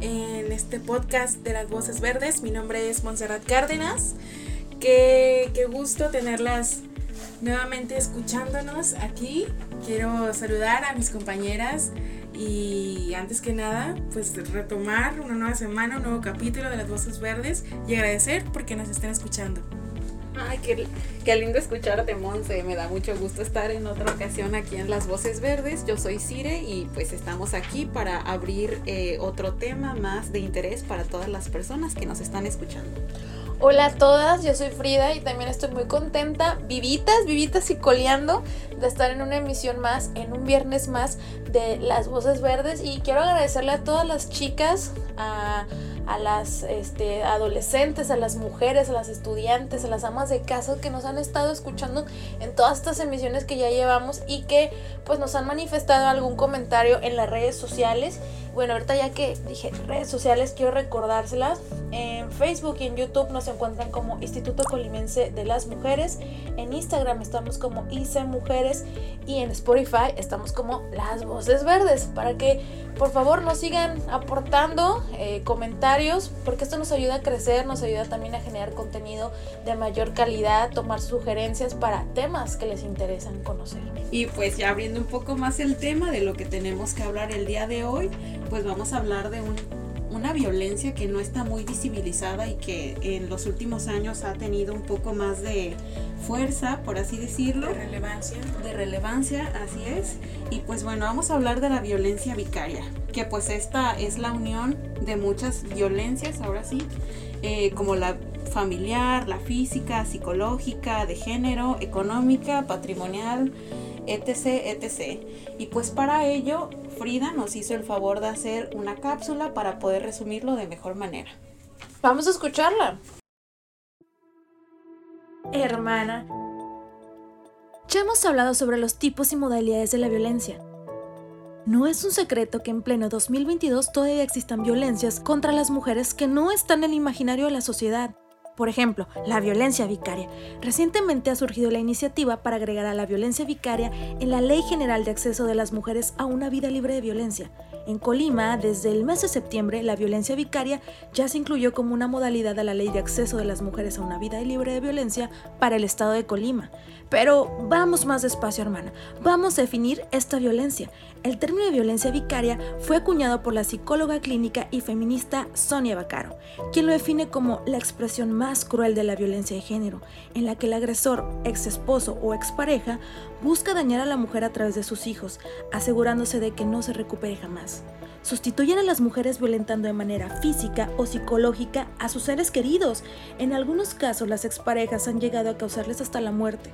en este podcast de las voces verdes. Mi nombre es Montserrat Cárdenas. Qué, qué gusto tenerlas nuevamente escuchándonos aquí. Quiero saludar a mis compañeras y antes que nada, pues retomar una nueva semana, un nuevo capítulo de las voces verdes y agradecer porque nos estén escuchando. Ay, qué, qué, lindo escucharte, Monse. Me da mucho gusto estar en otra ocasión aquí en Las Voces Verdes. Yo soy Cire y pues estamos aquí para abrir eh, otro tema más de interés para todas las personas que nos están escuchando. Hola a todas, yo soy Frida y también estoy muy contenta, vivitas, vivitas y coleando de estar en una emisión más, en un viernes más de Las Voces Verdes y quiero agradecerle a todas las chicas, a a las este, adolescentes, a las mujeres, a las estudiantes, a las amas de casa que nos han estado escuchando en todas estas emisiones que ya llevamos y que pues nos han manifestado algún comentario en las redes sociales. Bueno, ahorita ya que dije redes sociales, quiero recordárselas. En Facebook y en YouTube nos encuentran como Instituto Colimense de las Mujeres. En Instagram estamos como ICE Mujeres. Y en Spotify estamos como Las Voces Verdes. Para que por favor nos sigan aportando eh, comentarios. Porque esto nos ayuda a crecer, nos ayuda también a generar contenido de mayor calidad, tomar sugerencias para temas que les interesan conocer. Y pues ya abriendo un poco más el tema de lo que tenemos que hablar el día de hoy, pues vamos a hablar de una violencia que no está muy visibilizada y que en los últimos años ha tenido un poco más de fuerza, por así decirlo. De relevancia. De relevancia, así es. Y pues bueno, vamos a hablar de la violencia vicaria, que pues esta es la unión de muchas violencias, ahora sí, eh, como la familiar, la física, psicológica, de género, económica, patrimonial, etc, etc. Y pues para ello, Frida nos hizo el favor de hacer una cápsula para poder resumirlo de mejor manera. Vamos a escucharla. Hermana, ya hemos hablado sobre los tipos y modalidades de la violencia. No es un secreto que en pleno 2022 todavía existan violencias contra las mujeres que no están en el imaginario de la sociedad por ejemplo, la violencia vicaria. Recientemente ha surgido la iniciativa para agregar a la violencia vicaria en la Ley General de Acceso de las Mujeres a una vida libre de violencia. En Colima, desde el mes de septiembre, la violencia vicaria ya se incluyó como una modalidad a la Ley de Acceso de las Mujeres a una vida libre de violencia para el estado de Colima. Pero vamos más despacio, hermana. Vamos a definir esta violencia. El término de violencia vicaria fue acuñado por la psicóloga clínica y feminista Sonia Bacaro, quien lo define como la expresión más cruel de la violencia de género, en la que el agresor, ex esposo o expareja, busca dañar a la mujer a través de sus hijos, asegurándose de que no se recupere jamás. Sustituyen a las mujeres violentando de manera física o psicológica a sus seres queridos. En algunos casos las exparejas han llegado a causarles hasta la muerte.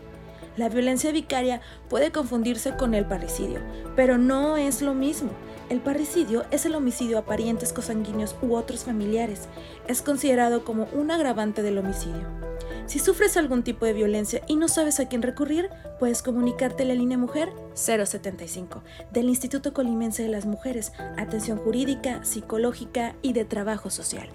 La violencia vicaria puede confundirse con el parricidio, pero no es lo mismo. El parricidio es el homicidio a parientes cosanguíneos u otros familiares. Es considerado como un agravante del homicidio. Si sufres algún tipo de violencia y no sabes a quién recurrir, puedes comunicarte a la línea Mujer 075 del Instituto Colimense de las Mujeres, Atención Jurídica, Psicológica y de Trabajo Social.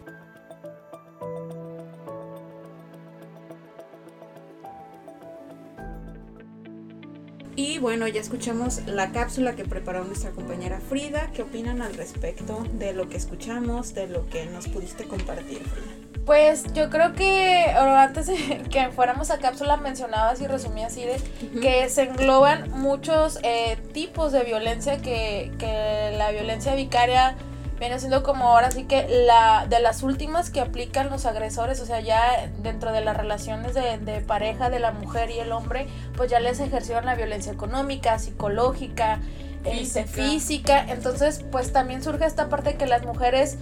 Bueno, ya escuchamos la cápsula que preparó nuestra compañera Frida. ¿Qué opinan al respecto de lo que escuchamos, de lo que nos pudiste compartir, Frida? Pues yo creo que antes de que fuéramos a cápsula mencionabas y resumías así de que se engloban muchos eh, tipos de violencia que, que la violencia vicaria viene siendo como ahora sí que la de las últimas que aplican los agresores, o sea, ya dentro de las relaciones de, pareja de la mujer y el hombre, pues ya les ejercieron la violencia económica, psicológica, este, física. física. Entonces, pues también surge esta parte que las mujeres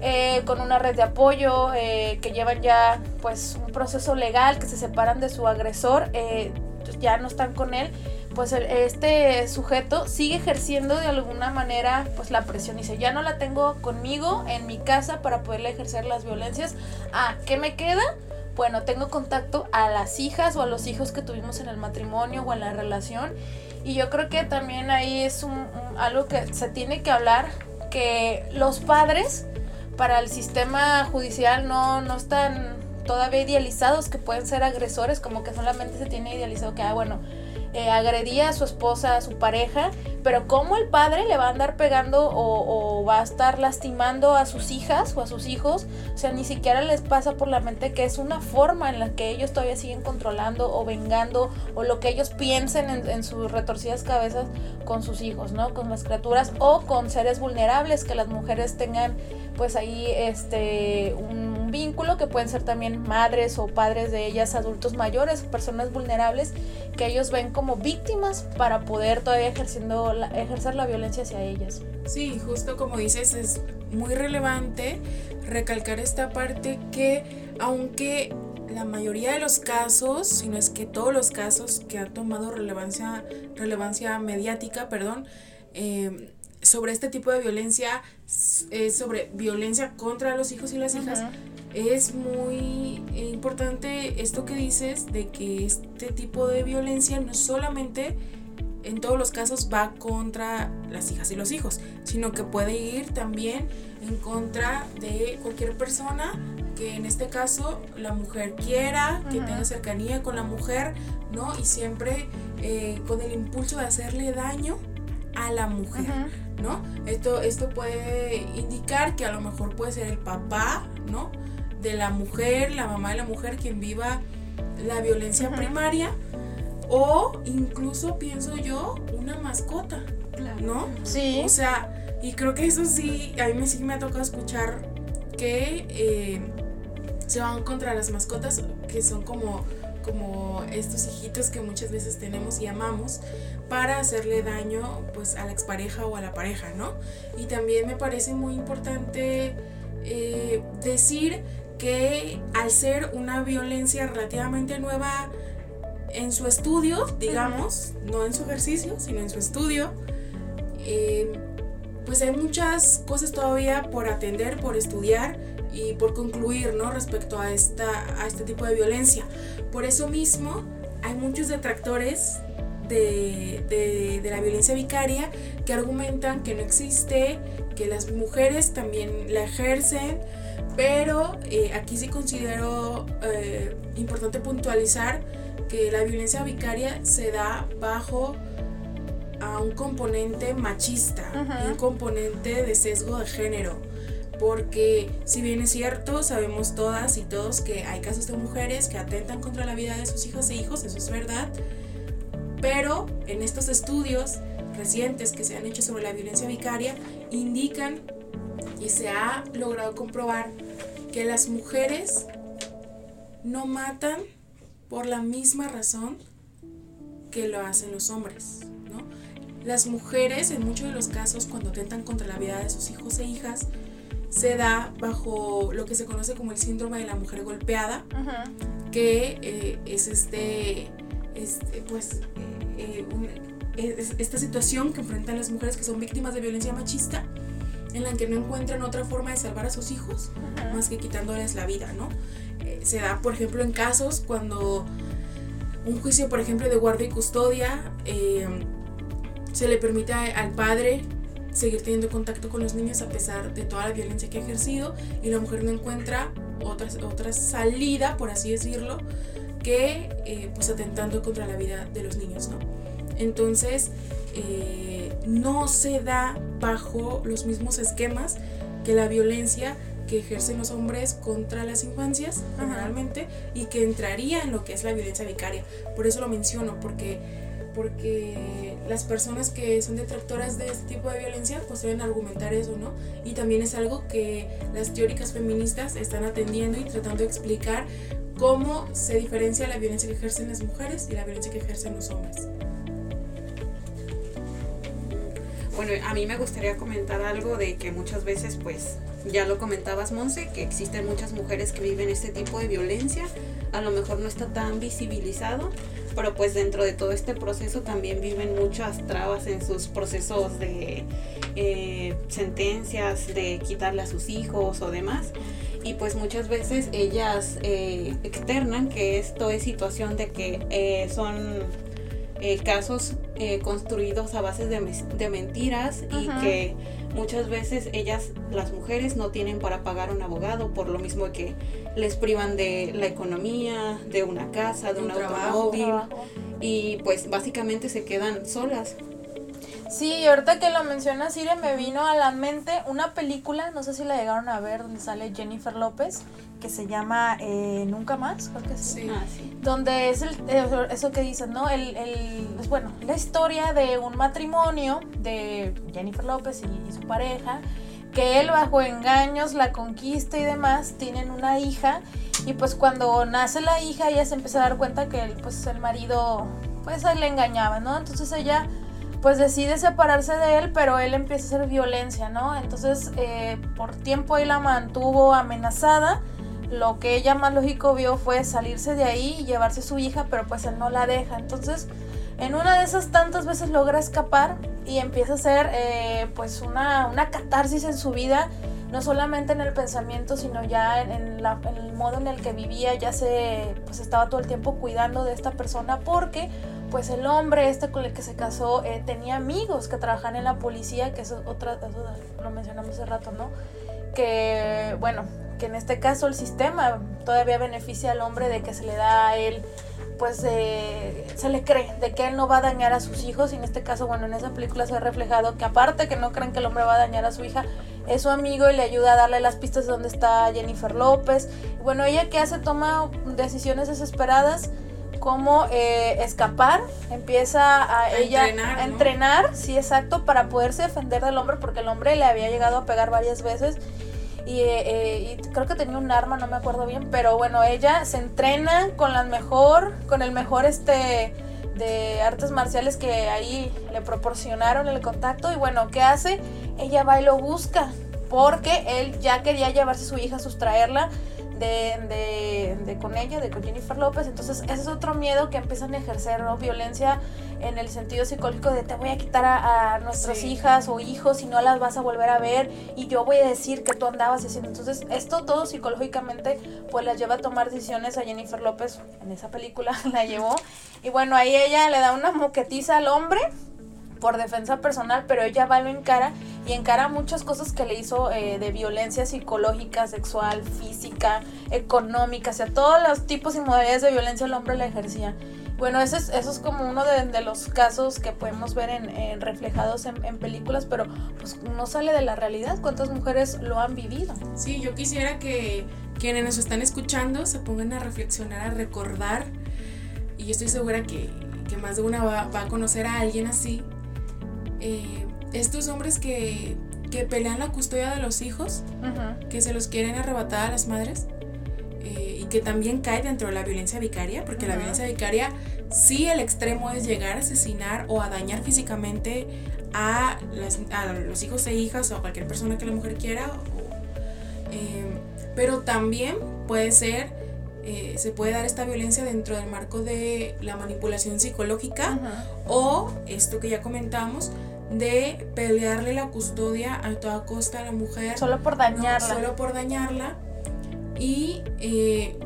eh, con una red de apoyo, eh, que llevan ya pues un proceso legal, que se separan de su agresor, eh, ya no están con él pues este sujeto sigue ejerciendo de alguna manera pues la presión. Dice, ya no la tengo conmigo en mi casa para poderle ejercer las violencias. Ah, ¿qué me queda? Bueno, tengo contacto a las hijas o a los hijos que tuvimos en el matrimonio o en la relación. Y yo creo que también ahí es un, algo que se tiene que hablar, que los padres para el sistema judicial no, no están todavía idealizados, que pueden ser agresores, como que solamente se tiene idealizado que, ah, bueno, eh, agredía a su esposa, a su pareja, pero cómo el padre le va a andar pegando o, va a estar lastimando a sus hijas o a sus hijos, o sea, ni siquiera les pasa por la mente que es una forma en la que ellos todavía siguen controlando o vengando o lo que ellos piensen en, en sus retorcidas cabezas con sus hijos, ¿no? Con las criaturas o con seres vulnerables que las mujeres tengan pues ahí este un vínculo que pueden ser también madres o padres de ellas, adultos mayores, personas vulnerables que ellos ven como víctimas para poder todavía ejerciendo ejercer la violencia hacia ellas. Sí, justo como dices, es muy relevante recalcar esta parte que aunque la mayoría de los casos, si no es que todos los casos que han tomado relevancia, relevancia mediática, perdón, eh, sobre este tipo de violencia, eh, sobre violencia contra los hijos y las hijas, es muy importante esto que dices de que este tipo de violencia no solamente en todos los casos va contra las hijas y los hijos, sino que puede ir también en contra de cualquier persona que en este caso la mujer quiera, que tenga cercanía con la mujer, ¿no? Y siempre eh, con el impulso de hacerle daño a la mujer, ¿no? Esto, esto puede indicar que a lo mejor puede ser el papá, ¿no? De la mujer, la mamá de la mujer quien viva la violencia primaria o incluso pienso yo una mascota, ¿no? Sí. O sea, y creo que eso sí, a mí sí me ha tocado escuchar que eh, se van contra las mascotas que son como como estos hijitos que muchas veces tenemos y amamos para hacerle daño pues a la expareja o a la pareja, ¿no? Y también me parece muy importante eh, decir que al ser una violencia relativamente nueva en su estudio, digamos, no en su ejercicio, sino en su estudio, eh, pues hay muchas cosas todavía por atender, por estudiar y por concluir, ¿no? Respecto a, esta, a este tipo de violencia. Por eso mismo hay muchos detractores de, la violencia vicaria que argumentan que no existe, que las mujeres también la ejercen, pero eh, aquí sí considero eh, importante puntualizar que la violencia vicaria se da bajo a un componente machista, un componente de sesgo de género porque si bien es cierto, sabemos todas y todos que hay casos de mujeres que atentan contra la vida de sus hijos e hijos, eso es verdad, pero en estos estudios recientes que se han hecho sobre la violencia vicaria indican y se ha logrado comprobar que las mujeres no matan por la misma razón que lo hacen los hombres. Las mujeres en muchos de los casos cuando atentan contra la vida de sus hijos e hijas se da bajo lo que se conoce como el síndrome de la mujer golpeada, que eh, es este, este pues, eh, esta situación que enfrentan las mujeres que son víctimas de violencia machista, en la que no encuentran otra forma de salvar a sus hijos más que quitándoles la vida, ¿no? Eh, se da, por ejemplo, en casos cuando un juicio, por ejemplo, de guardia y custodia, se le permite al padre seguir teniendo contacto con los niños a pesar de toda la violencia que ha ejercido y la mujer no encuentra otra, otra salida, por así decirlo, que eh, pues atentando contra la vida de los niños, ¿no? Entonces, eh, no se da bajo los mismos esquemas que la violencia que ejercen los hombres contra las infancias, generalmente, y que entraría en lo que es la violencia vicaria. Por eso lo menciono, porque porque las personas que son detractoras de este tipo de violencia pues deben argumentar eso, ¿no? Y también es algo que las teóricas feministas están atendiendo y tratando de explicar cómo se diferencia la violencia que ejercen las mujeres y la violencia que ejercen los hombres. Bueno, a mí me gustaría comentar algo de que muchas veces pues ya lo comentabas, Monse, que existen muchas mujeres que viven este tipo de violencia. A lo mejor no está tan visibilizado, pero pues dentro de todo este proceso también viven muchas trabas en sus procesos de eh, sentencias, de quitarle a sus hijos o demás. Y pues muchas veces ellas eh, externan que esto es situación de que eh, son eh, casos eh, construidos a base de, de mentiras y que muchas veces ellas, las mujeres, no tienen para pagar un abogado por lo mismo que les privan de la economía, de una casa, de un, automóvil Trabajo. y pues básicamente se quedan solas. Sí, y ahorita que lo mencionas, Sire, me vino a la mente una película, no sé si la llegaron a ver, donde sale Jennifer López, que se llama eh, Nunca Más, creo que sí. Sí. Ah, sí. Donde es el, eh, eso que dicen, ¿no? El, el, pues bueno, la historia de un matrimonio de Jennifer López y, y su pareja, que él bajo engaños la conquista y demás, tienen una hija y pues cuando nace la hija ella se empieza a dar cuenta que el, pues el marido pues le engañaba, ¿no? Entonces ella pues decide separarse de él, pero él empieza a hacer violencia, ¿no? Entonces eh, por tiempo ahí la mantuvo amenazada. Lo que ella más lógico vio fue salirse de ahí y llevarse a su hija, pero pues él no la deja. Entonces, en una de esas tantas veces logra escapar y empieza a hacer eh, pues una, una catarsis en su vida, no solamente en el pensamiento, sino ya en, en el modo en el que vivía, ya se pues estaba todo el tiempo cuidando de esta persona porque pues el hombre este con el que se casó eh, tenía amigos que trabajan en la policía, que eso otra, eso lo mencionamos hace rato, ¿no? Que bueno, que en este caso el sistema todavía beneficia al hombre de que se le da a él pues eh, se le cree de que él no va a dañar a sus hijos y en este caso bueno en esa película se ha reflejado que aparte que no creen que el hombre va a dañar a su hija es su amigo y le ayuda a darle las pistas de dónde está Jennifer López bueno ella que hace toma decisiones desesperadas como eh, escapar empieza a, A ella entrenar, a ¿no? entrenar sí exacto para poderse defender del hombre porque el hombre le había llegado a pegar varias veces y, eh, eh, y creo que tenía un arma, no me acuerdo bien, pero bueno, ella se entrena con las mejor, con el mejor este de artes marciales que ahí le proporcionaron el contacto y bueno, ¿qué hace? Ella va y lo busca porque él ya quería llevarse a su hija, sustraerla de, de, de con ella, de con Jennifer López, entonces ese es otro miedo que empiezan a ejercer, ¿no? Violencia en el sentido psicológico de te voy a quitar a, a nuestras Sí. hijas o hijos y no las vas a volver a ver y yo voy a decir que tú andabas haciendo. Entonces, esto todo psicológicamente pues la lleva a tomar decisiones a Jennifer López en esa película la llevó y bueno, ahí ella le da una moquetiza al hombre por defensa personal, pero ella va lo encara y encara muchas cosas que le hizo eh, de violencia psicológica, sexual, física, económica, o sea, todos los tipos y modalidades de violencia el hombre la ejercía. Bueno, ese es, eso es como uno de, de los casos que podemos ver en, en reflejados en, en películas, pero pues no sale de la realidad. ¿Cuántas mujeres lo han vivido? Sí, yo quisiera que quienes nos están escuchando se pongan a reflexionar, a recordar. Y yo estoy segura que, que más de una va, va a conocer a alguien así. Eh, estos hombres que, que pelean la custodia de los hijos, que se los quieren arrebatar a las madres. eh, y que también cae dentro de la violencia vicaria, porque la violencia vicaria sí el extremo es llegar a asesinar o a dañar físicamente a, las- a los hijos e hijas o a cualquier persona que la mujer quiera. o- eh, pero también puede ser, eh, se puede dar esta violencia dentro del marco de la manipulación psicológica o esto que ya comentamos de pelearle la custodia a toda costa a la mujer Solo por no, dañarla. solo por dañarla. Y eh,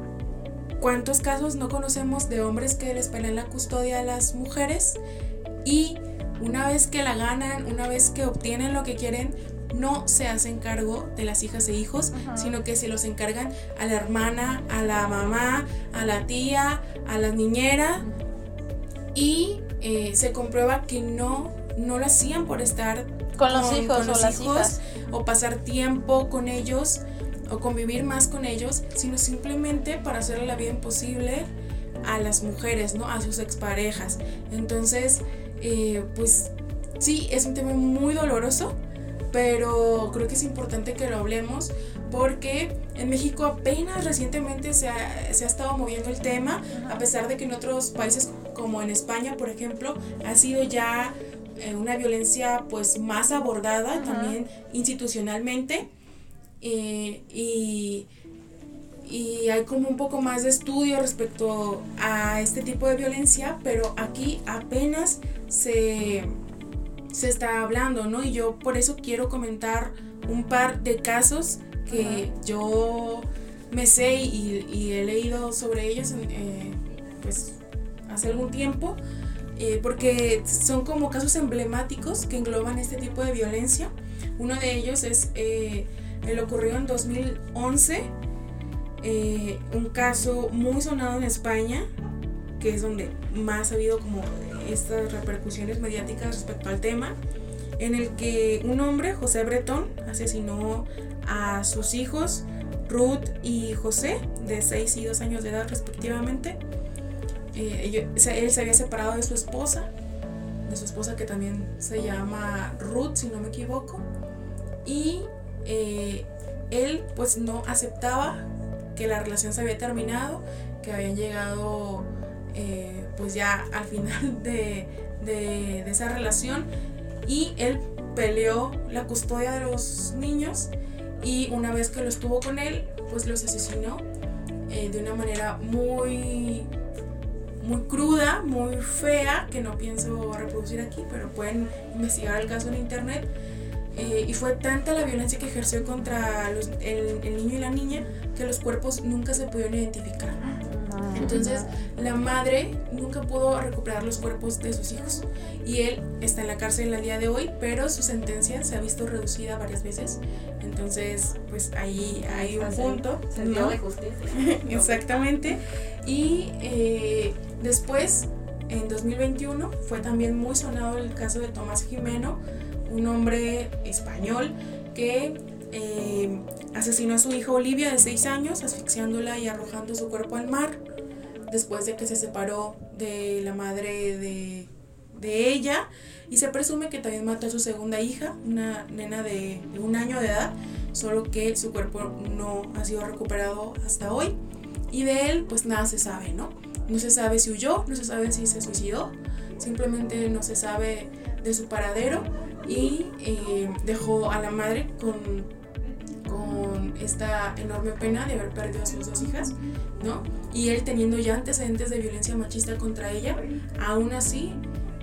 cuántos casos no conocemos de hombres que les pelean la custodia a las mujeres y una vez que la ganan, una vez que obtienen lo que quieren, no se hacen cargo de las hijas e hijos, Ajá. sino que se los encargan a la hermana, a la mamá, a la tía, a la niñera y eh, se comprueba que no, no lo hacían por estar Con los con- hijos con o los las hijos, hijas. o pasar tiempo con ellos o convivir más con ellos, sino simplemente para hacerle la vida imposible a las mujeres, ¿no? A sus exparejas. Entonces, eh, pues sí, es un tema muy doloroso, pero creo que es importante que lo hablemos porque en México apenas recientemente se ha, se ha estado moviendo el tema, a pesar de que en otros países como en España, por ejemplo, ha sido ya eh, una violencia pues más abordada también institucionalmente. eh, y, y hay como un poco más de estudio respecto a este tipo de violencia, pero aquí apenas se, se está hablando, ¿no? Y yo por eso quiero comentar un par de casos que yo me sé y, he leído sobre ellos eh, pues hace algún tiempo, eh, porque son como casos emblemáticos que engloban este tipo de violencia. Uno de ellos es eh, el ocurrido en 2011, un caso muy sonado en España, que es donde más ha habido como estas repercusiones mediáticas respecto al tema, en el que un hombre, José Bretón, asesinó a sus hijos, Ruth y José, de 6 y 2 años de edad respectivamente. Eh, él se había separado de su esposa, de su esposa que también se llama Ruth, si no me equivoco, y eh, él pues no aceptaba que la relación se había terminado, que habían llegado eh, pues ya al final de, de, esa relación y él peleó la custodia de los niños y una vez que lo estuvo con él pues los asesinó de una manera muy muy cruda, muy fea, que no pienso reproducir aquí, pero pueden investigar el caso en internet. Eh, y fue tanta la violencia que ejerció contra el, el, niño y la niña que los cuerpos nunca se pudieron identificar. Entonces, la madre nunca pudo recuperar los cuerpos de sus hijos. Y él está en la cárcel a día de hoy, pero su sentencia se ha visto reducida varias veces. Entonces, pues ahí hay un punto. Sentido de justicia. Exactamente. Y eh, después, en 2021, fue también muy sonado el caso de Tomás Jimeno, un hombre español que eh, asesinó a su hija Olivia de 6 años, asfixiándola y arrojando su cuerpo al mar, después de que se separó de la madre de, ella. Y se presume que también mató a su segunda hija, una nena de un año de edad, solo que su cuerpo no ha sido recuperado hasta hoy. Y de él, pues nada se sabe, ¿no? No se sabe si huyó, no se sabe si se suicidó, simplemente no se sabe de su paradero y eh, dejó a la madre con con esta enorme pena de haber perdido a sus dos hijas, ¿no? Y él teniendo ya antecedentes de violencia machista contra ella, aún así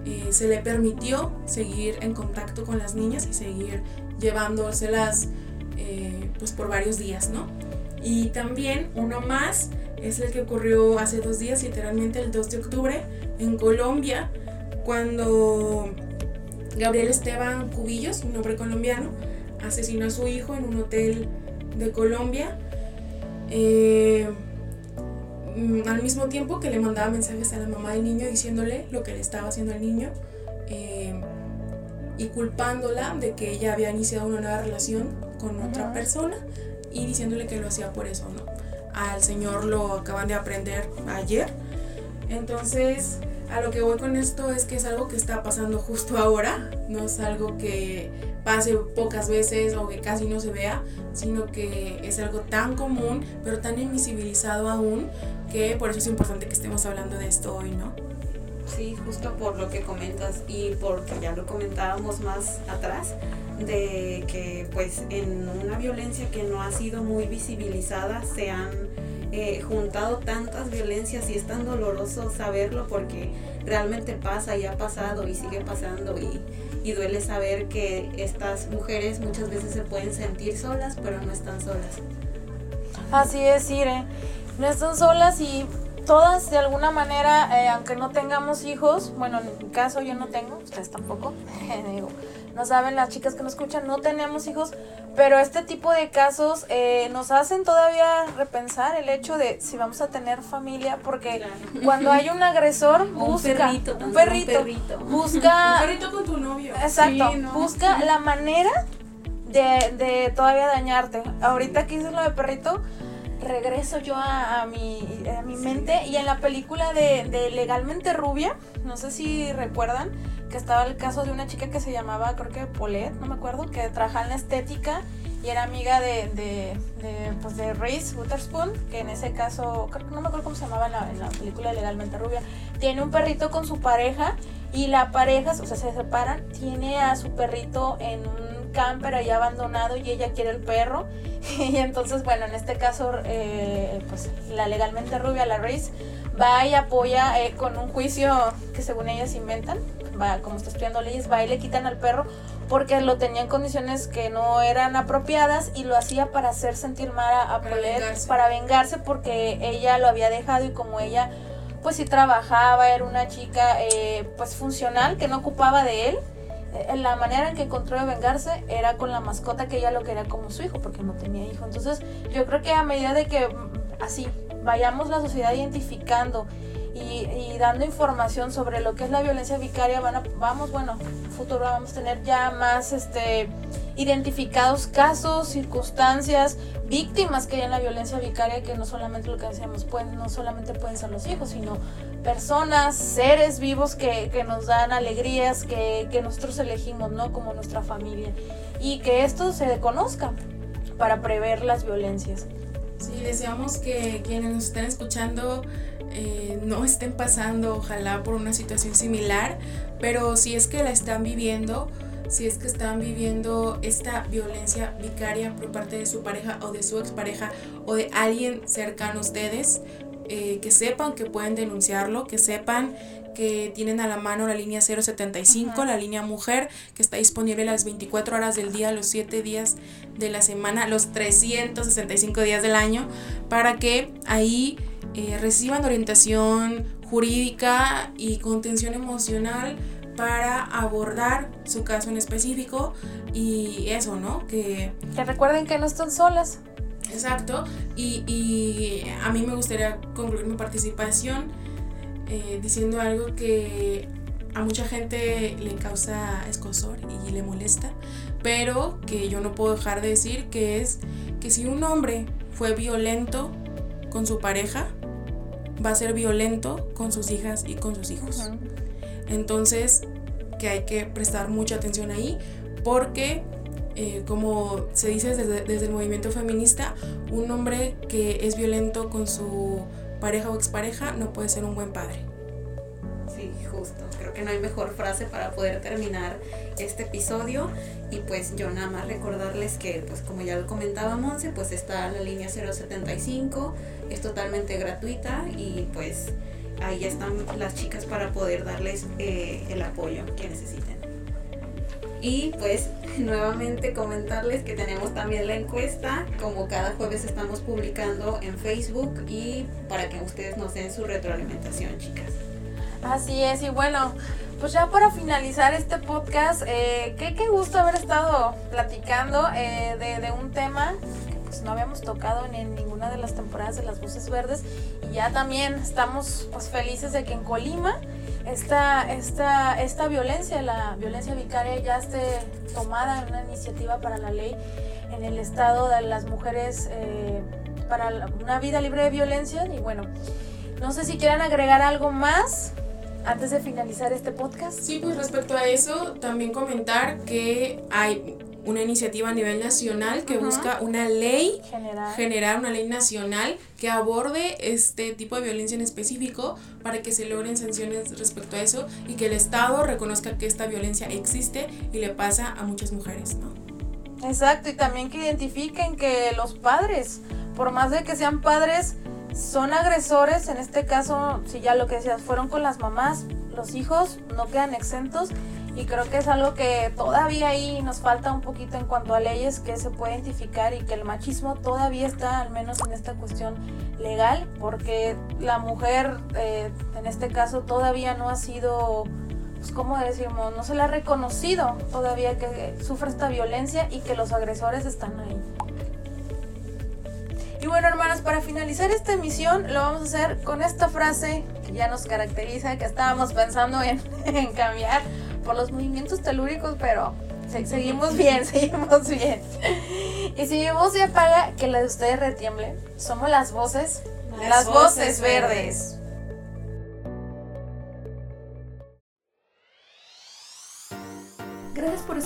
eh, se le permitió seguir en contacto con las niñas y seguir llevándoselas eh, pues por varios días, ¿no? Y también uno más es el que ocurrió hace dos días, literalmente el 2 de octubre, en Colombia, cuando Gabriel Esteban Cubillos, un hombre colombiano, asesinó a su hijo en un hotel de Colombia. Eh, al mismo tiempo que le mandaba mensajes a la mamá del niño diciéndole lo que le estaba haciendo al niño eh, y culpándola de que ella había iniciado una nueva relación con otra persona y diciéndole que lo hacía por eso, ¿no? Al señor lo acaban de aprender ayer. Entonces, a lo que voy con esto es que es algo que está pasando justo ahora, no es algo que pase pocas veces o que casi no se vea, sino que es algo tan común, pero tan invisibilizado aún, que por eso es importante que estemos hablando de esto hoy, ¿no? Sí, justo por lo que comentas y porque ya lo comentábamos más atrás, de que pues en una violencia que no ha sido muy visibilizada se han eh, juntado tantas violencias y es tan doloroso saberlo porque realmente pasa y ha pasado y sigue pasando y, y duele saber que estas mujeres muchas veces se pueden sentir solas pero no están solas. Así es, Ire. No están solas y todas de alguna manera, eh, aunque no tengamos hijos, bueno, en mi caso yo no tengo, ustedes tampoco, digo, no saben las chicas que nos escuchan, no tenemos hijos, pero este tipo de casos eh, nos hacen todavía repensar el hecho de si vamos a tener familia, porque cuando hay un agresor, busca un perrito, un perrito, busca... un perrito con tu novio. Exacto, busca la manera de, de todavía dañarte. Ahorita que hice lo de perrito, regreso yo a, mi, a mi mente y en la película de, de Legalmente Rubia, no sé si recuerdan, que estaba el caso de una chica que se llamaba, creo que Paulette, no me acuerdo, que trabajaba en la estética y era amiga de, de, de, pues de Reese Witherspoon, que en ese caso, creo no me acuerdo cómo se llamaba en la, en la película Legalmente Rubia, tiene un perrito con su pareja y la pareja, o sea, se separan, tiene a su perrito en un camper ahí abandonado y ella quiere el perro. y entonces, bueno, en este caso, eh, pues la legalmente rubia, la Reese, va y apoya eh, con un juicio que según ellas inventan, va, como está estudiando leyes, va y le quitan al perro porque lo tenía en condiciones que no eran apropiadas y lo hacía para hacer sentir mal a, Para Paulette, vengarse. para vengarse porque ella lo había dejado y como ella pues sí trabajaba, era una chica eh, pues funcional que no ocupaba de él. Eh, La manera en que encontró de vengarse era con la mascota que ella lo quería como su hijo, porque no tenía hijo. Entonces, yo creo que a medida de que mm, así vayamos la sociedad identificando y, y dando información sobre lo que es la violencia vicaria, van a, vamos, bueno, futuro vamos a tener ya más este identificados casos, circunstancias, víctimas que hay en la violencia vicaria, que no solamente lo que decíamos, pueden, no solamente pueden ser los hijos, sino personas, seres vivos que, que nos dan alegrías, que, que nosotros elegimos, ¿no? Como nuestra familia. Y que esto se conozca para prever las violencias. Sí, deseamos que quienes nos estén escuchando eh, no estén pasando, ojalá, por una situación similar, pero si es que la están viviendo, si es que están viviendo esta violencia vicaria por parte de su pareja o de su expareja o de alguien cercano a ustedes, eh, que sepan que pueden denunciarlo, que sepan que tienen a la mano la línea 075, la línea mujer, que está disponible las 24 horas del día, los 7 días de la semana, los 365 días del año, para que ahí eh, reciban orientación jurídica y contención emocional para abordar su caso en específico y eso, ¿no? Que Que recuerden que no están solas. Exacto, y, y a mí me gustaría concluir mi participación eh, diciendo algo que a mucha gente le causa escosor y le molesta, pero que yo no puedo dejar de decir que es que si un hombre fue violento con su pareja, va a ser violento con sus hijas y con sus hijos. Entonces, que hay que prestar mucha atención ahí porque, eh, como se dice desde, el movimiento feminista, un hombre que es violento con su pareja o expareja no puede ser un buen padre. Sí, justo. Creo que no hay mejor frase para poder terminar este episodio. Y pues yo nada más recordarles que, pues como ya lo comentaba Monse, pues está la línea 075, es totalmente gratuita y pues ahí están las chicas para poder darles eh, el apoyo que necesiten. Y pues nuevamente comentarles que tenemos también la encuesta, como cada jueves estamos publicando en Facebook y para que ustedes nos den su retroalimentación, chicas. Así es, y bueno, pues ya para finalizar este podcast, eh, qué, qué gusto haber estado platicando eh, de, de un tema que pues no habíamos tocado en, ninguna de las temporadas de las Voces Verdes y ya también estamos pues felices de que en Colima esta, esta, esta violencia, la violencia vicaria ya esté tomada en una iniciativa para la ley en el estado de las mujeres eh, para una vida libre de violencia y bueno, no sé si quieran agregar algo más antes de finalizar este podcast. Sí, pues respecto a eso, también comentar que hay una iniciativa a nivel nacional que Ajá. busca una ley General. generar una ley nacional que aborde este tipo de violencia en específico para que se logren sanciones respecto a eso y que el Estado reconozca que esta violencia existe y le pasa a muchas mujeres, ¿no? Exacto, y también que identifiquen que los padres, por más de que sean padres, son agresores, en este caso, si ya lo que decías, fueron con las mamás, los hijos no quedan exentos y creo que es algo que todavía ahí nos falta un poquito en cuanto a leyes que se puede identificar y que el machismo todavía está, al menos en esta cuestión legal, porque la mujer, eh, en este caso, todavía no ha sido pues, ¿cómo decimos? No se le ha reconocido todavía que sufre esta violencia y que los agresores están ahí. Y bueno, hermanos, para finalizar esta emisión lo vamos a hacer con esta frase que ya nos caracteriza, que estábamos pensando en, en cambiar por los movimientos telúricos, pero se- seguimos bien, seguimos bien. Y si mi voz se apaga, que la de ustedes retiemble. Somos las voces, las, voces verdes.